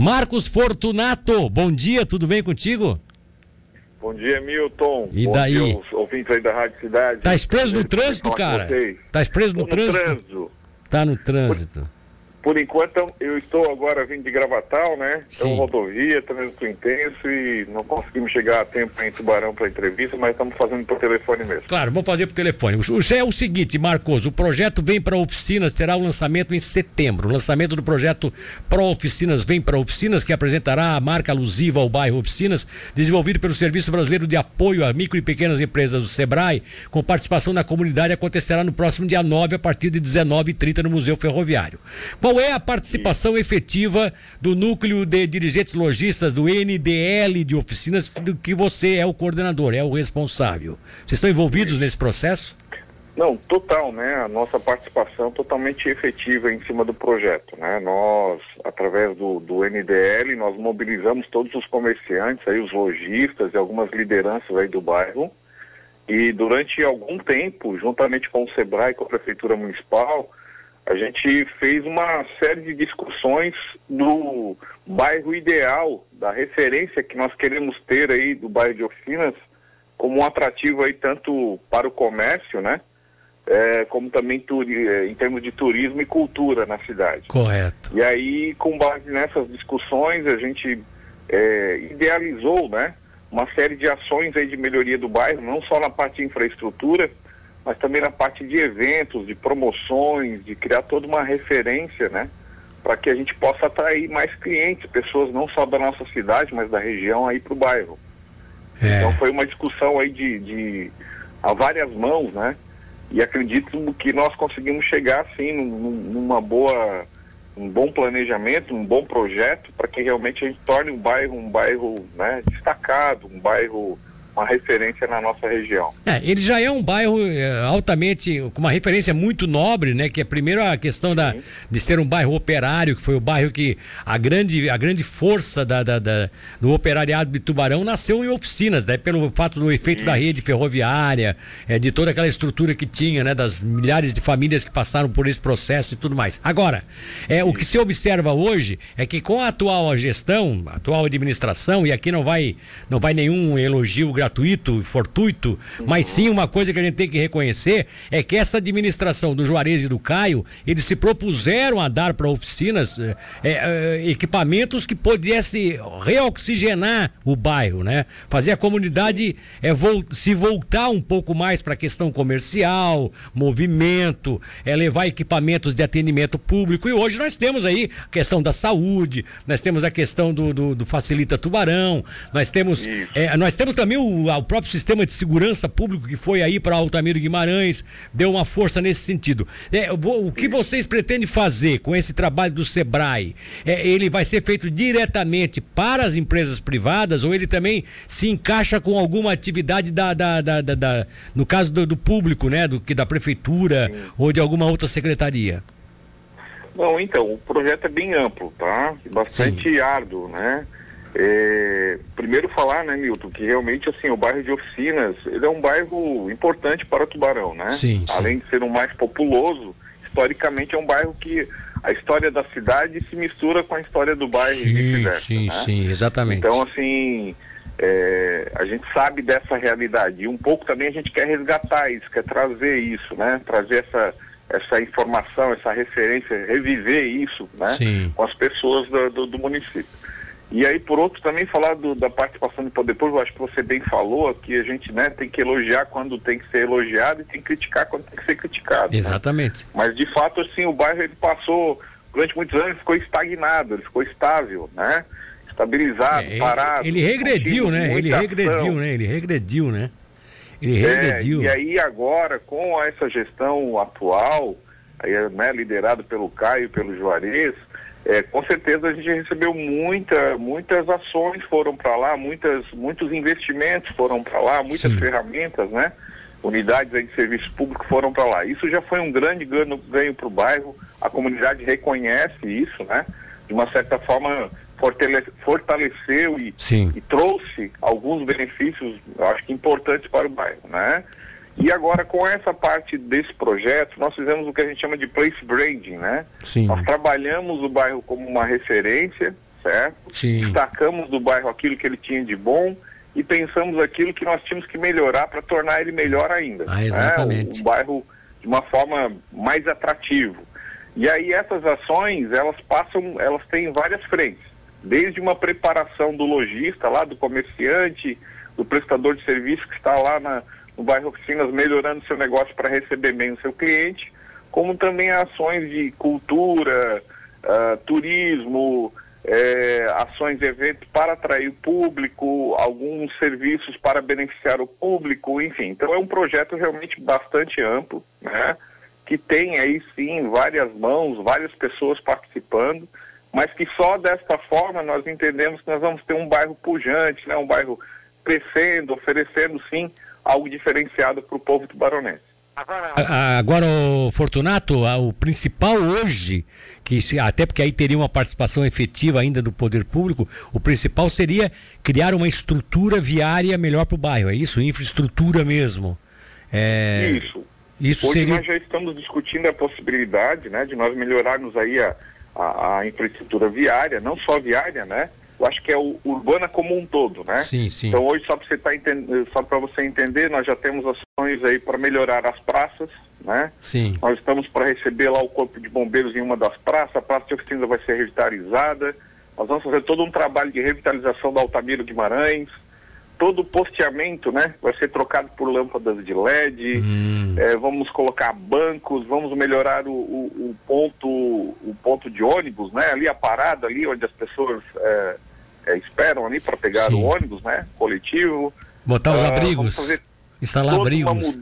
Marcos Fortunato, bom dia, tudo bem contigo? Bom dia, Milton. E Bom daí? Dia, os ouvintes aí da Rádio Cidade. Tá preso no trânsito, cara? Tá preso no trânsito? trânsito. Tá no trânsito. Por enquanto, eu estou agora vindo de Gravatal, né? Sim. Então, rodovia, trânsito intenso e não conseguimos chegar a tempo em Tubarão para entrevista, mas estamos fazendo por telefone mesmo. Claro, vamos fazer por telefone. O o é o seguinte, Marcos, o projeto vem para oficinas, terá o lançamento em setembro. O lançamento do projeto Pro Oficinas vem para oficinas, que apresentará a marca alusiva ao bairro Oficinas, desenvolvido pelo Serviço Brasileiro de Apoio a Micro e Pequenas Empresas do Sebrae, com participação da comunidade, acontecerá no próximo dia 9, a partir de 19h30 no Museu Ferroviário. Qual é a participação efetiva do núcleo de dirigentes lojistas do NDL de oficinas, do que você é o coordenador, é o responsável? Vocês estão envolvidos nesse processo? Não, total, né? A nossa participação totalmente efetiva em cima do projeto, né? Nós, através do, do NDL, nós mobilizamos todos os comerciantes, aí os lojistas e algumas lideranças aí do bairro. E durante algum tempo, juntamente com o SEBRAE e com a Prefeitura Municipal, a gente fez uma série de discussões do bairro ideal, da referência que nós queremos ter aí do bairro de Oficinas, como um atrativo aí tanto para o comércio, né? É, como também é, em termos de turismo e cultura na cidade. Correto. E aí, com base nessas discussões, a gente é, idealizou, né, uma série de ações aí de melhoria do bairro, não só na parte de infraestrutura, mas também na parte de eventos, de promoções, de criar toda uma referência, né, para que a gente possa atrair mais clientes, pessoas não só da nossa cidade, mas da região aí para o bairro. É. Então foi uma discussão aí de, de a várias mãos, né? E acredito que nós conseguimos chegar assim num- num- numa boa, um bom planejamento, um bom projeto para que realmente a gente torne o bairro um bairro né, destacado, um bairro uma referência na nossa região. É, ele já é um bairro é, altamente, com uma referência muito nobre, né? Que é primeiro a questão da, de ser um bairro operário, que foi o bairro que a grande, a grande força da, da- da- do operariado de Tubarão nasceu em oficinas, né? Pelo fato do efeito da rede ferroviária, é, de toda aquela estrutura que tinha, né? Das milhares de famílias que passaram por esse processo e tudo mais. Agora, é, o que se observa hoje é que com a atual gestão, a atual administração, e aqui não vai, não vai nenhum elogio gratuito, fortuito, mas sim uma coisa que a gente tem que reconhecer é que essa administração do Juarez e do Caio, eles se propuseram a dar para oficinas eh, eh, equipamentos que pudesse reoxigenar o bairro, né? Fazer a comunidade vol- se voltar um pouco mais para a questão comercial, movimento, eh, levar equipamentos de atendimento público. E hoje nós temos aí a questão da saúde, nós temos a questão do, do- do Facilita Tubarão, nós temos, eh, nós temos também o, o próprio sistema de segurança público que foi aí para Altamiro Guimarães, deu uma força nesse sentido. Vou- o que vocês pretendem fazer com esse trabalho do Sebrae? Eh, ele vai ser feito diretamente para as empresas privadas ou ele também se encaixa com alguma atividade da, da- da- da- no caso do, do público, né, do que da prefeitura ou de alguma outra secretaria? Bom, então, o projeto é bem amplo, tá? Bastante árduo, né? É, primeiro falar, né, Milton, que realmente, assim, o bairro de Oficinas, ele é um bairro importante para Tubarão, né? Sim, sim. Além de ser o mais populoso, historicamente é um bairro que a história da cidade se mistura com a história do bairro Sim, sim, né? sim, exatamente. Então, assim, é, a gente sabe dessa realidade e um pouco também a gente quer resgatar isso, quer trazer isso, né? Trazer essa, essa informação, essa referência, reviver isso, né? Sim. Com as pessoas do, do, do município. E aí, por outro, também falar do- da participação do poder público, acho que você bem falou que a gente né, tem que elogiar quando tem que ser elogiado e tem que criticar quando tem que ser criticado. né? Exatamente. Mas de fato, assim, o bairro ele passou, durante muitos anos, ficou estagnado, ele ficou estável, né? Estabilizado, É, parado. ele regrediu, né? Ele regrediu, ação. né? Ele regrediu, né? Ele É, regrediu. e aí agora, com essa gestão atual, aí, né, liderado pelo Caio e pelo Juarez, é, com certeza a gente recebeu muita, muitas ações foram para lá, muitas, muitos investimentos foram para lá, muitas Sim. ferramentas, né? Unidades de serviço público foram para lá. Isso já foi um grande ganho, ganho para o bairro, a comunidade reconhece isso, né? De uma certa forma fortale- fortaleceu e, e trouxe alguns benefícios, eu acho que importantes para o bairro, né? E agora com essa parte desse projeto, nós fizemos o que a gente chama de place branding, né? Sim. Nós trabalhamos o bairro como uma referência certo? Sim. Destacamos do bairro aquilo que ele tinha de bom e pensamos aquilo que nós tínhamos que melhorar para tornar ele melhor ainda. Ah, exatamente. Né? O, o bairro de uma forma mais atrativo. E aí essas ações, elas passam, elas têm várias frentes. Desde uma preparação do lojista lá, do comerciante, do prestador de serviço que está lá na, no bairro Oficinas melhorando seu negócio para receber bem o seu cliente, como também ações de cultura, uh, turismo, é, ações e eventos para atrair o público, alguns serviços para beneficiar o público, enfim. Então é um projeto realmente bastante amplo, né? Que tem aí sim várias mãos, várias pessoas participando, mas que só desta forma nós entendemos que nós vamos ter um bairro pujante, né? Um bairro crescendo, oferecendo sim algo diferenciado para o povo tubaronense. Agora, agora o Fortunato, o principal hoje, que se, até porque aí teria uma participação efetiva ainda do poder público, o principal seria criar uma estrutura viária melhor para o bairro, é isso? Infraestrutura mesmo. É, isso. Isso Hoje seria... nós já estamos discutindo a possibilidade né, de nós melhorarmos aí a, a, a infraestrutura viária, não só viária, né? Eu acho que é o urbana como um todo, né? Sim, sim. Então hoje só para você tá só para você entender, nós já temos ações aí para melhorar as praças, né? Sim. Nós estamos para receber lá o corpo de bombeiros em uma das praças, a praça de oficina vai ser revitalizada. Nós vamos fazer todo um trabalho de revitalização da Altamiro Guimarães. Todo o posteamento, né? Vai ser trocado por lâmpadas de LED. Hum. É, vamos colocar bancos, vamos melhorar o, o, o, ponto, o ponto de ônibus, né? Ali a parada ali onde as pessoas é, é, esperam ali para pegar Sim. o ônibus, né? Coletivo. Botar os uh, abrigos. Instalar abrigos.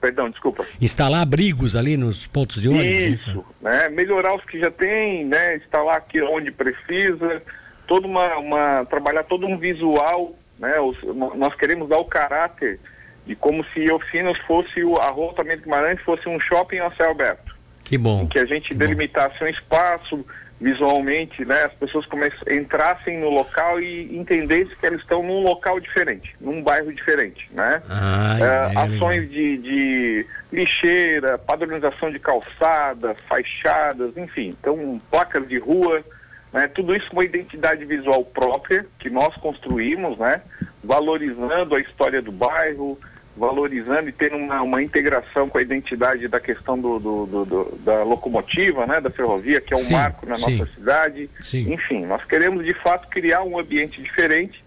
Perdão, desculpa. Instalar abrigos ali nos pontos de ônibus. É isso, né? Melhorar os que já tem, né? Instalar aqui onde precisa, toda uma, uma trabalhar todo um visual, né? Os, nós queremos dar o caráter de como se oficinas fosse o arrotamento Guimarães fosse um shopping a céu aberto. Que bom. Em que a gente delimitasse um espaço, visualmente, né, as pessoas entrassem no local e entendessem que elas estão num local diferente, num bairro diferente, né? Ah, é, ações de, de lixeira, padronização de calçada, fachadas, enfim, então placas de rua, né? Tudo isso com uma identidade visual própria que nós construímos, né? Valorizando a história do bairro, valorizando e tendo uma, uma integração com a identidade da questão do, do, do, do, da locomotiva, né, da ferrovia, que é um sim, marco na sim, nossa cidade. Sim. Enfim, nós queremos de fato criar um ambiente diferente,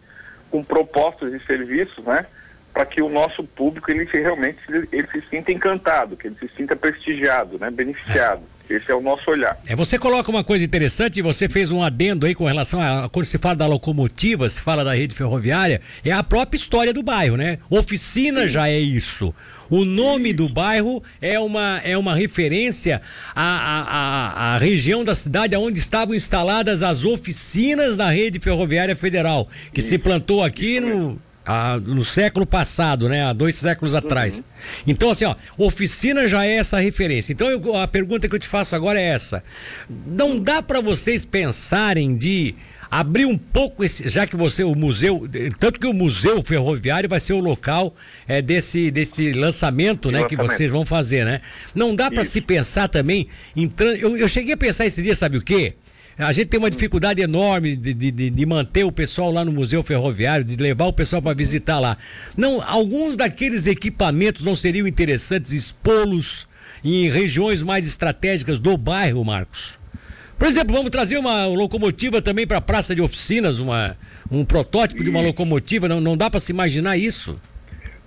com propostas e serviços, né, para que o nosso público ele realmente ele se sinta encantado, que ele se sinta prestigiado, né, beneficiado. Esse é o nosso olhar. É, você coloca uma coisa interessante, você fez um adendo aí com relação a quando se fala da locomotiva, se fala da rede ferroviária, é a própria história do bairro, né? Oficina Sim. já é isso. O nome do bairro é uma, é uma referência à, à, à, região da cidade onde estavam instaladas as oficinas da rede ferroviária federal, que Isso. se plantou aqui no, a, no século passado, né? Há dois séculos uhum. atrás. Então, assim, ó, oficina já é essa referência. Então, eu, a pergunta que eu te faço agora é essa: não dá para vocês pensarem de abrir um pouco esse, já que você o museu, tanto que o museu ferroviário vai ser o local é, desse desse lançamento, né, que vocês vão fazer, né? Não dá para se pensar também entrando. Eu, eu cheguei a pensar esse dia, sabe o quê? A gente tem uma dificuldade enorme de, de, de, manter o pessoal lá no Museu Ferroviário, de levar o pessoal para visitar lá. Não, alguns daqueles equipamentos não seriam interessantes expô-los em regiões mais estratégicas do bairro, Marcos? Por exemplo, vamos trazer uma locomotiva também para a praça de oficinas, uma, um protótipo de uma locomotiva, não, não dá para se imaginar isso?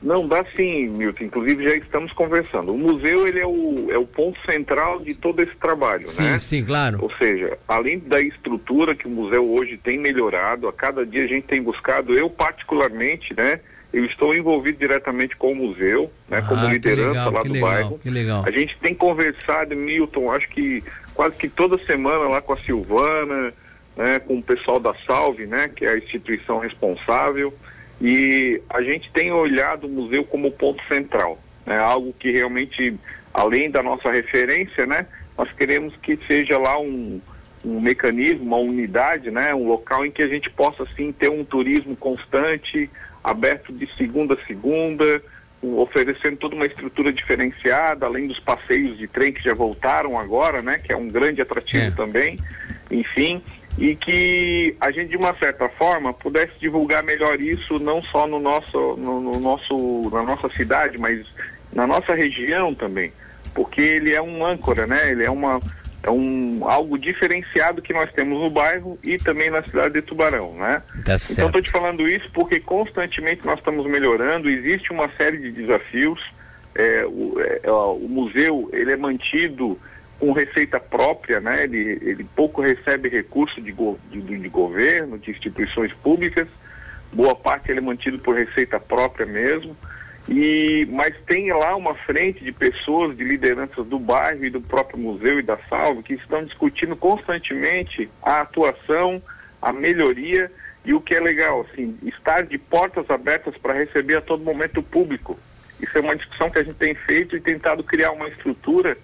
Não, dá sim, Milton. Inclusive já estamos conversando. O museu ele é o, é o ponto central de todo esse trabalho, sim, né? Sim, claro. Ou seja, além da estrutura que o museu hoje tem melhorado, a cada dia a gente tem buscado, eu particularmente, né? Eu estou envolvido diretamente com o museu, né? Ah, como liderança legal, lá do legal, bairro. Que legal. A gente tem conversado, Milton, acho que quase que toda semana lá com a Silvana, né? Com o pessoal da Salve, né? Que é a instituição responsável. E a gente tem olhado o museu como ponto central, né? algo que realmente, além da nossa referência, né? nós queremos que seja lá um, um mecanismo, uma unidade, né? um local em que a gente possa sim ter um turismo constante, aberto de segunda a segunda, oferecendo toda uma estrutura diferenciada, além dos passeios de trem que já voltaram agora, né? que é um grande atrativo é. também. Enfim, e que a gente de uma certa forma pudesse divulgar melhor isso não só no nosso, no, no nosso na nossa cidade, mas na nossa região também, porque ele é um âncora, né? Ele é uma é um algo diferenciado que nós temos no bairro e também na cidade de Tubarão, né? Tá então estou te falando isso porque constantemente nós estamos melhorando, existe uma série de desafios. É, o, é, o museu ele é mantido com receita própria, né? Ele, ele pouco recebe recurso de, go, de, de, governo, de instituições públicas, boa parte ele é mantido por receita própria mesmo. E, mas tem lá uma frente de pessoas, de lideranças do bairro e do próprio museu e da Salve que estão discutindo constantemente a atuação, a melhoria e o que é legal, assim, estar de portas abertas para receber a todo momento o público. Isso é uma discussão que a gente tem feito e tentado criar uma estrutura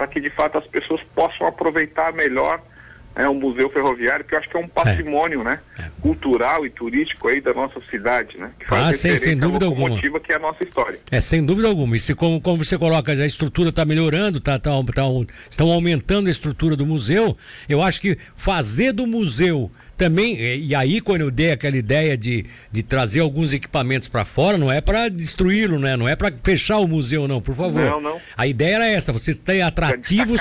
para que de fato as pessoas possam aproveitar melhor né, o museu ferroviário, que eu acho que é um patrimônio, é. né, é. cultural e turístico aí da nossa cidade, né, que faz ah, sem, sem dúvida alguma. que é a nossa história. É sem dúvida alguma. E se como, como você coloca, a estrutura está melhorando, tá, tá, tá, estão aumentando a estrutura do museu. Eu acho que fazer do museu também, e aí quando eu dei aquela ideia de, de trazer alguns equipamentos para fora, não é para destruí-lo, né? Não é para fechar o museu, não, por favor. Não, não. A ideia era essa, você tem atrativos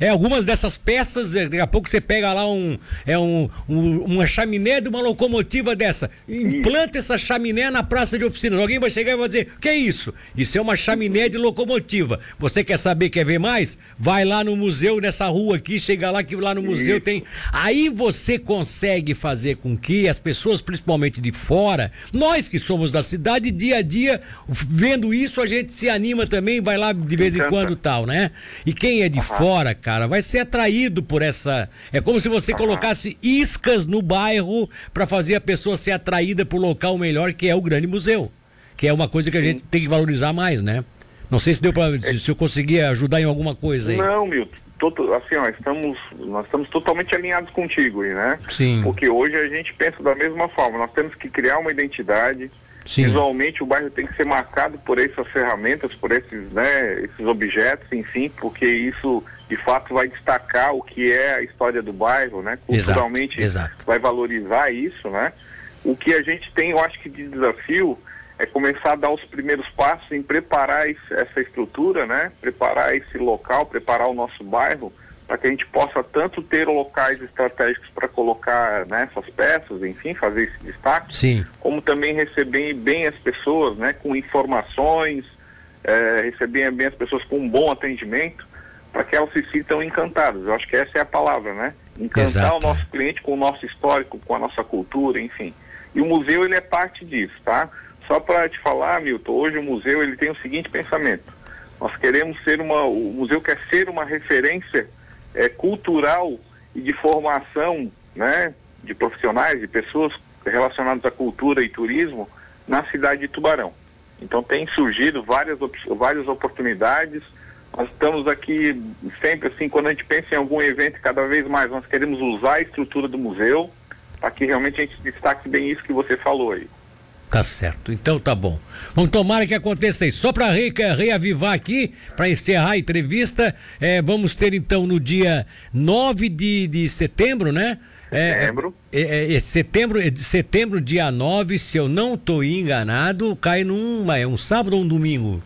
é, algumas dessas peças, é, daqui a pouco você pega lá um, é um, um uma chaminé de uma locomotiva dessa. Implanta essa chaminé na praça de oficina. Alguém vai chegar e vai dizer: que é isso? Isso é uma chaminé de locomotiva. Você quer saber, quer ver mais? Vai lá no museu, nessa rua aqui, chega lá que lá no museu isso. tem. Aí você consegue fazer com que as pessoas, principalmente de fora, nós que somos da cidade, dia a dia, vendo isso, a gente se anima também, vai lá de vez em quando tal, né? E quem é de fora, cara, cara, vai ser atraído por essa. É como se você colocasse iscas no bairro para fazer a pessoa ser atraída para o local melhor, que é o grande museu. Que é uma coisa que a gente tem que valorizar mais, né? Não sei se deu para se eu conseguir ajudar em alguma coisa aí. Não, Milton. Todo, assim, ó, estamos, nós estamos totalmente alinhados contigo aí, né? Sim. Porque hoje a gente pensa da mesma forma. Nós temos que criar uma identidade, Sim. Visualmente o bairro tem que ser marcado por essas ferramentas, por esses, né, esses objetos, enfim, porque isso de fato vai destacar o que é a história do bairro, né? Culturalmente exato, exato. vai valorizar isso, né? O que a gente tem, eu acho que de desafio é começar a dar os primeiros passos em preparar esse, essa estrutura, né? Preparar esse local, preparar o nosso bairro para que a gente possa tanto ter locais estratégicos para colocar né, essas peças, enfim, fazer esse destaque, Sim. como também receber bem as pessoas, né, com informações, é, receber bem as pessoas com um bom atendimento, para que elas se sintam encantadas. Eu acho que essa é a palavra, né? Encantar Exato. o nosso cliente com o nosso histórico, com a nossa cultura, enfim. E o museu ele é parte disso, tá? Só para te falar, Milton, hoje o museu ele tem o seguinte pensamento: nós queremos ser uma, o museu quer ser uma referência é, cultural e de formação né, de profissionais, de pessoas relacionadas à cultura e turismo na cidade de Tubarão. Então tem surgido várias, várias oportunidades. Nós estamos aqui sempre assim, quando a gente pensa em algum evento, cada vez mais nós queremos usar a estrutura do museu para que realmente a gente destaque bem isso que você falou aí. Tá certo, então tá bom. Vamos tomar que aconteça isso. Só para re, reavivar aqui, para encerrar a entrevista, é, vamos ter então no dia 9 de, de setembro, né? É, setembro. É, é, é, setembro, é setembro, dia 9, se eu não estou enganado, cai num. É um sábado ou um domingo?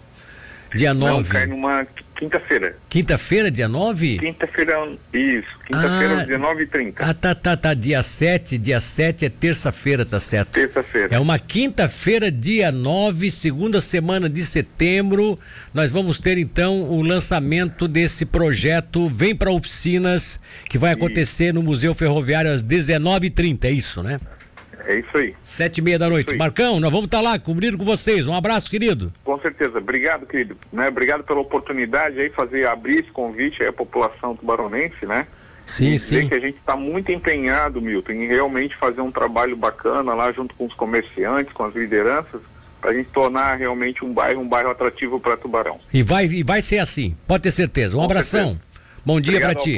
Dia 9. Não, cai numa Quinta-feira. Quinta-feira, dia 9? Quinta-feira, isso. Quinta-feira, ah, 19h30. Ah, tá, tá, tá. Dia 7, dia 7 é terça-feira, tá certo? Terça-feira. É uma quinta-feira, dia 9, segunda semana de setembro. Nós vamos ter então o lançamento desse projeto Vem para Oficinas, que vai acontecer isso. no Museu Ferroviário às 19h30, é isso, né? É isso aí. Sete e meia da noite. Marcão, nós vamos estar tá lá cobrindo com vocês. Um abraço, querido. Com certeza. Obrigado, querido. Né? Obrigado pela oportunidade aí, fazer abrir esse convite aí à população tubaronense, né? Sim, e sim. que a gente está muito empenhado, Milton, em realmente fazer um trabalho bacana lá junto com os comerciantes, com as lideranças, para a gente tornar realmente um bairro um bairro atrativo para Tubarão. E vai, e vai ser assim, pode ter certeza. Um com abração. Certeza. Bom dia para ti.